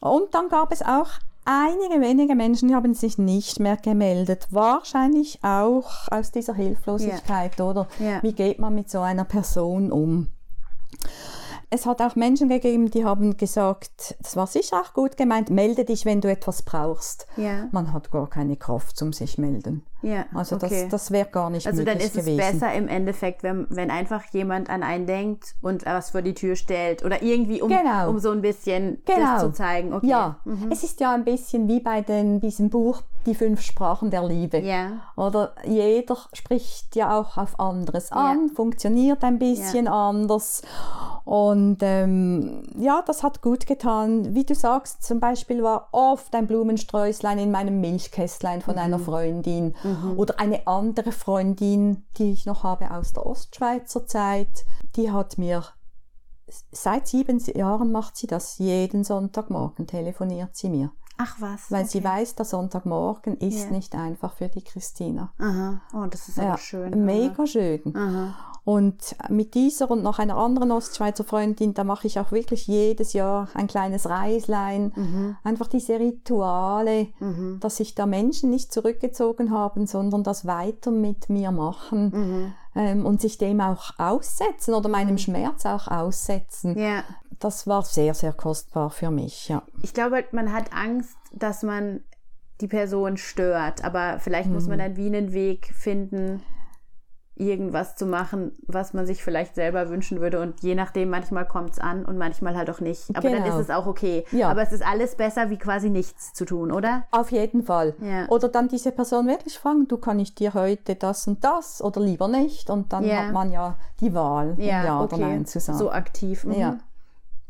Und dann gab es auch einige wenige Menschen, die haben sich nicht mehr gemeldet. Wahrscheinlich auch aus dieser Hilflosigkeit, ja. oder? Ja. Wie geht man mit so einer Person um? Es hat auch Menschen gegeben, die haben gesagt, das war sicher auch gut gemeint, melde dich, wenn du etwas brauchst. Man hat gar keine Kraft zum sich melden. Ja, also okay. das, das wäre gar nicht also möglich gewesen. Also dann ist es besser im Endeffekt, wenn, wenn einfach jemand an einen denkt und was vor die Tür stellt oder irgendwie, um, genau. um so ein bisschen genau. das zu zeigen. Okay. Ja, mhm. es ist ja ein bisschen wie bei den, diesem Buch Die fünf Sprachen der Liebe. Ja. Oder jeder spricht ja auch auf anderes an, ja. funktioniert ein bisschen ja. anders. Und ähm, ja, das hat gut getan. Wie du sagst, zum Beispiel war oft ein Blumensträußlein in meinem Milchkästlein von mhm. einer Freundin mhm. Oder eine andere Freundin, die ich noch habe aus der Ostschweizer Zeit, die hat mir seit sieben Jahren macht sie das jeden Sonntagmorgen telefoniert sie mir. Ach was. Weil okay. sie weiß, der Sonntagmorgen ist yeah. nicht einfach für die Christina. Aha. Oh, das ist aber ja, schön. Mega schön. Aha. Und mit dieser und noch einer anderen Ostschweizer Freundin, da mache ich auch wirklich jedes Jahr ein kleines Reislein. Mhm. Einfach diese Rituale, mhm. dass sich da Menschen nicht zurückgezogen haben, sondern das weiter mit mir machen. Mhm. ähm, und sich dem auch aussetzen oder meinem Mhm. Schmerz auch aussetzen. Ja. Das war sehr, sehr kostbar für mich, ja. Ich glaube, man hat Angst, dass man die Person stört, aber vielleicht muss Mhm. man dann wie einen Weg finden, irgendwas zu machen, was man sich vielleicht selber wünschen würde. Und je nachdem, manchmal kommt es an und manchmal halt auch nicht. Aber dann Genau. ist es auch okay. Ja. Aber es ist alles besser, wie quasi nichts zu tun, oder? Auf jeden Fall. Ja. Oder dann diese Person wirklich fragen, du kann ich dir heute das und das oder lieber nicht. Und dann Ja. hat man ja die Wahl, um ja, oder okay. nein zu sagen. So aktiv. Mhm. Ja.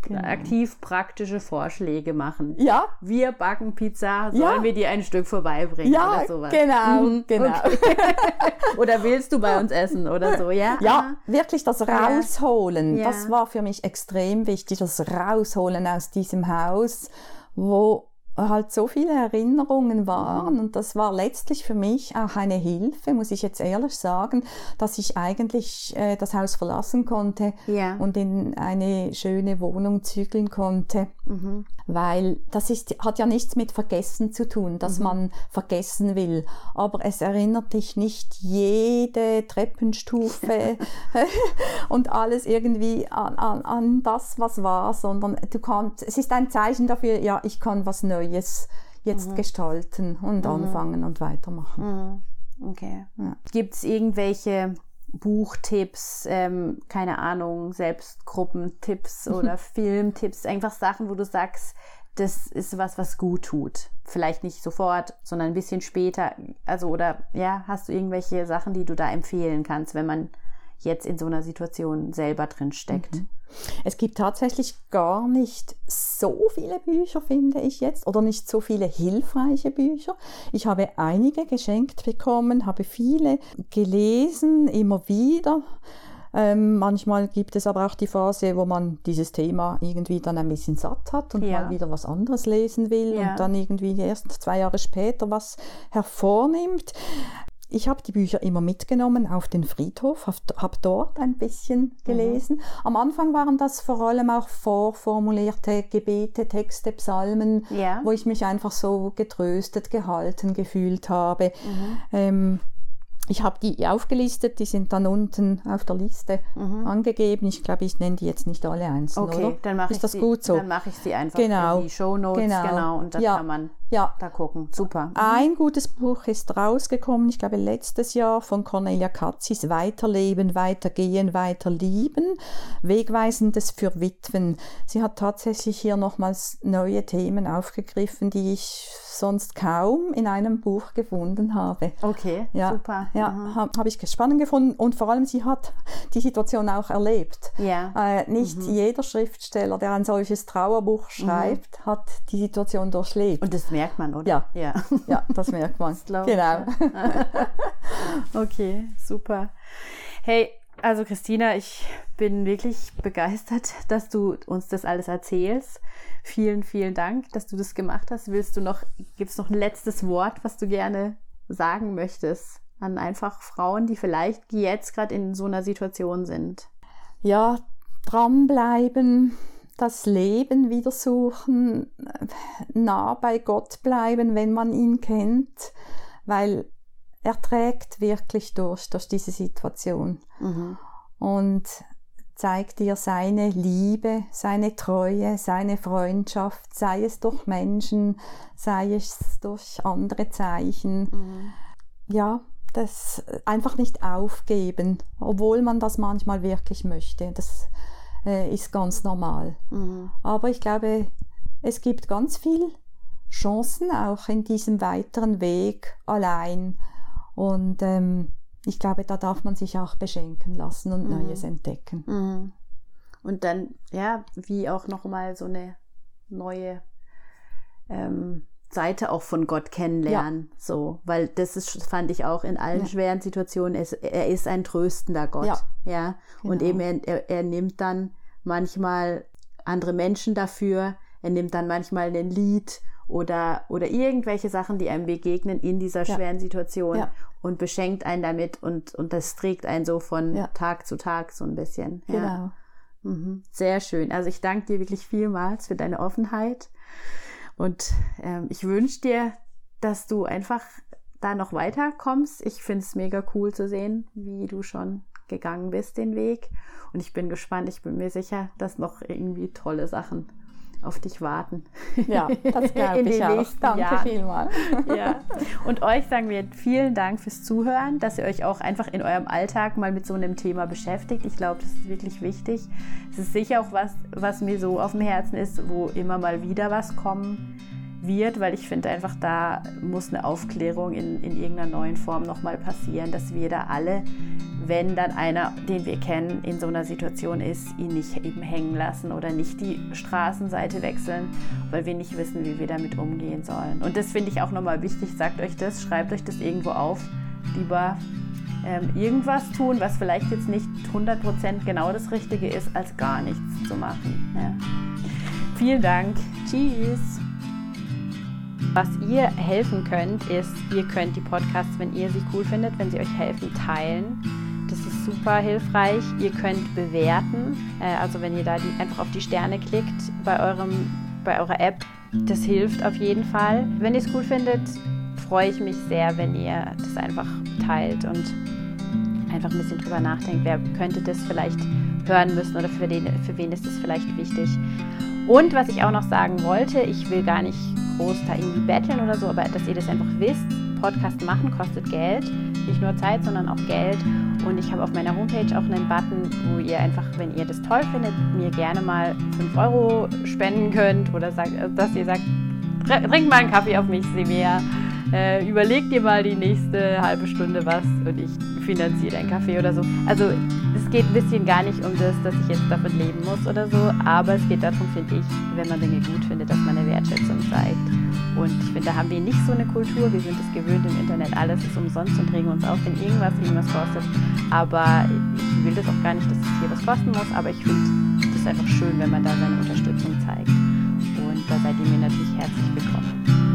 Genau. Aktiv praktische Vorschläge machen. ja, Wir backen Pizza, sollen Ja. wir dir ein Stück vorbeibringen ja, oder sowas? genau, Mhm, genau. Oder willst du bei uns essen oder so, ja? Ja, wirklich das Rausholen, Ja. das war für mich extrem wichtig, das Rausholen aus diesem Haus, wo halt so viele Erinnerungen waren und das war letztlich für mich auch eine Hilfe, muss ich jetzt ehrlich sagen, dass ich eigentlich äh, das Haus verlassen konnte Ja. und in eine schöne Wohnung zügeln konnte. Mhm. Weil das ist, hat ja nichts mit Vergessen zu tun, dass man vergessen will. Aber es erinnert dich nicht jede Treppenstufe und alles irgendwie an, an, an das, was war, sondern du kannst, es ist ein Zeichen dafür, ja, ich kann was Neues jetzt gestalten und anfangen und weitermachen. Mhm. Okay. Ja. Gibt es irgendwelche Buchtipps, ähm, keine Ahnung, Selbstgruppentipps oder Filmtipps, einfach Sachen, wo du sagst, das ist was, was gut tut. Vielleicht nicht sofort, sondern ein bisschen später. Also, oder ja, hast du irgendwelche Sachen, die du da empfehlen kannst, wenn man jetzt in so einer Situation selber drin steckt? Es gibt tatsächlich gar nicht so viele Bücher, finde ich jetzt, oder nicht so viele hilfreiche Bücher. Ich habe einige geschenkt bekommen, habe viele gelesen, immer wieder. Ähm, manchmal gibt es aber auch die Phase, wo man dieses Thema irgendwie dann ein bisschen satt hat und Ja. mal wieder was anderes lesen will Ja. und dann irgendwie erst zwei Jahre später was hervornimmt. Ich habe die Bücher immer mitgenommen auf den Friedhof, habe hab dort ein bisschen gelesen. Am Anfang waren das vor allem auch vorformulierte Gebete, Texte, Psalmen, Ja. wo ich mich einfach so getröstet, gehalten gefühlt habe. Mhm. Ähm, ich habe die aufgelistet, die sind dann unten auf der Liste angegeben. Ich glaube, ich nenne die jetzt nicht alle einzeln, Mhm. Okay, oder? dann mache ich das sie, gut so? Dann mache ich sie einfach Genau. in die Shownotes, genau, Genau. und dann Ja. kann man Ja, da gucken. Super. ein gutes Buch ist rausgekommen, ich glaube letztes Jahr von Cornelia Katzis, Weiterleben, Weitergehen, Weiterlieben, Wegweisendes für Witwen. Sie hat tatsächlich hier nochmals neue Themen aufgegriffen, die ich sonst kaum in einem Buch gefunden habe. Okay, Ja, super. Ja, Mhm. habe hab ich spannend gefunden und vor allem sie hat die Situation auch erlebt. Ja. Äh, nicht Mhm. jeder Schriftsteller, der ein solches Trauerbuch schreibt, hat die Situation durchlebt. Und das merkt man, oder? Ja. Ja. ja, das merkt man. ich, genau. Okay, super. Hey, also Christina, ich bin wirklich begeistert, dass du uns das alles erzählst. Vielen, vielen Dank, dass du das gemacht hast. Willst du noch, gibt es noch ein letztes Wort, was du gerne sagen möchtest an einfach Frauen, die vielleicht jetzt gerade in so einer Situation sind? Ja, dranbleiben, das Leben wieder suchen, nah bei Gott bleiben, wenn man ihn kennt, weil er trägt wirklich durch, durch diese Situation Mhm. und zeigt dir seine Liebe, seine Treue, seine Freundschaft, sei es durch Menschen, sei es durch andere Zeichen. Mhm. Ja, das einfach nicht aufgeben, obwohl man das manchmal wirklich möchte. Das äh, ist ganz normal. Mhm. Aber ich glaube, es gibt ganz viel Chancen auch in diesem weiteren Weg allein. Und ähm, ich glaube, da darf man sich auch beschenken lassen und Mhm. Neues entdecken. Mhm. Und dann, ja, wie auch nochmal so eine neue ähm, Seite auch von Gott kennenlernen. So, weil das ist, fand ich auch in allen Ja. schweren Situationen, es, er ist ein tröstender Gott. Ja. ja? Und Genau. eben er, er, er nimmt dann manchmal andere Menschen dafür, er nimmt dann manchmal ein Lied oder, oder irgendwelche Sachen, die einem begegnen in dieser Ja. schweren Situation Ja. und beschenkt einen damit und, und das trägt einen so von Ja. Tag zu Tag so ein bisschen. Ja. Genau. Mhm. Sehr schön. Also ich danke dir wirklich vielmals für deine Offenheit und ähm, ich wünsche dir, dass du einfach da noch weiterkommst. Ich finde es mega cool zu sehen, wie du schon gegangen bist, den Weg. Und ich bin gespannt, ich bin mir sicher, dass noch irgendwie tolle Sachen auf dich warten. Ja, das glaube ich auch. Danke Jahren. vielmals. Ja. Und euch sagen wir vielen Dank fürs Zuhören, dass ihr euch auch einfach in eurem Alltag mal mit so einem Thema beschäftigt. Ich glaube, das ist wirklich wichtig. Es ist sicher auch was, was mir so auf dem Herzen ist, wo immer mal wieder was kommen wird, weil ich finde einfach, da muss eine Aufklärung in, in irgendeiner neuen Form nochmal passieren, dass wir da alle, wenn dann einer, den wir kennen, in so einer Situation ist, ihn nicht eben hängen lassen oder nicht die Straßenseite wechseln, weil wir nicht wissen, wie wir damit umgehen sollen. Und das finde ich auch nochmal wichtig, sagt euch das, schreibt euch das irgendwo auf, lieber ähm, irgendwas tun, was vielleicht jetzt nicht 100% genau das Richtige ist, als gar nichts zu machen. Ja. Vielen Dank. Tschüss. Was ihr helfen könnt, ist, ihr könnt die Podcasts, wenn ihr sie cool findet, wenn sie euch helfen, teilen. Das ist super hilfreich. Ihr könnt bewerten, äh, also wenn ihr da die, einfach auf die Sterne klickt bei, eurem, bei eurer App, das hilft auf jeden Fall. Wenn ihr es cool findet, freue ich mich sehr, wenn ihr das einfach teilt und einfach ein bisschen drüber nachdenkt, wer könnte das vielleicht hören müssen oder für, den, für wen ist das vielleicht wichtig. Und was ich auch noch sagen wollte, ich will gar nicht groß da irgendwie betteln oder so, aber dass ihr das einfach wisst, Podcast machen kostet Geld, nicht nur Zeit, sondern auch Geld. Und ich habe auf meiner Homepage auch einen Button, wo ihr einfach, wenn ihr das toll findet, mir gerne mal 5 Euro spenden könnt oder sagt, dass ihr sagt, trink mal einen Kaffee auf mich, Semea. Äh, überleg dir mal die nächste halbe Stunde was und ich finanziere deinen Kaffee oder so. Also es geht ein bisschen gar nicht um das, dass ich jetzt davon leben muss oder so, aber es geht darum, finde ich, wenn man Dinge gut findet, dass man eine Wertschätzung zeigt. Und ich finde, da haben wir nicht so eine Kultur. Wir sind es gewöhnt im Internet, alles ist umsonst und regen uns auf, wenn irgendwas irgendwas kostet. Aber ich will das auch gar nicht, dass es hier was kosten muss, aber ich finde das einfach schön, wenn man da seine Unterstützung zeigt. Und da seid ihr mir natürlich herzlich willkommen.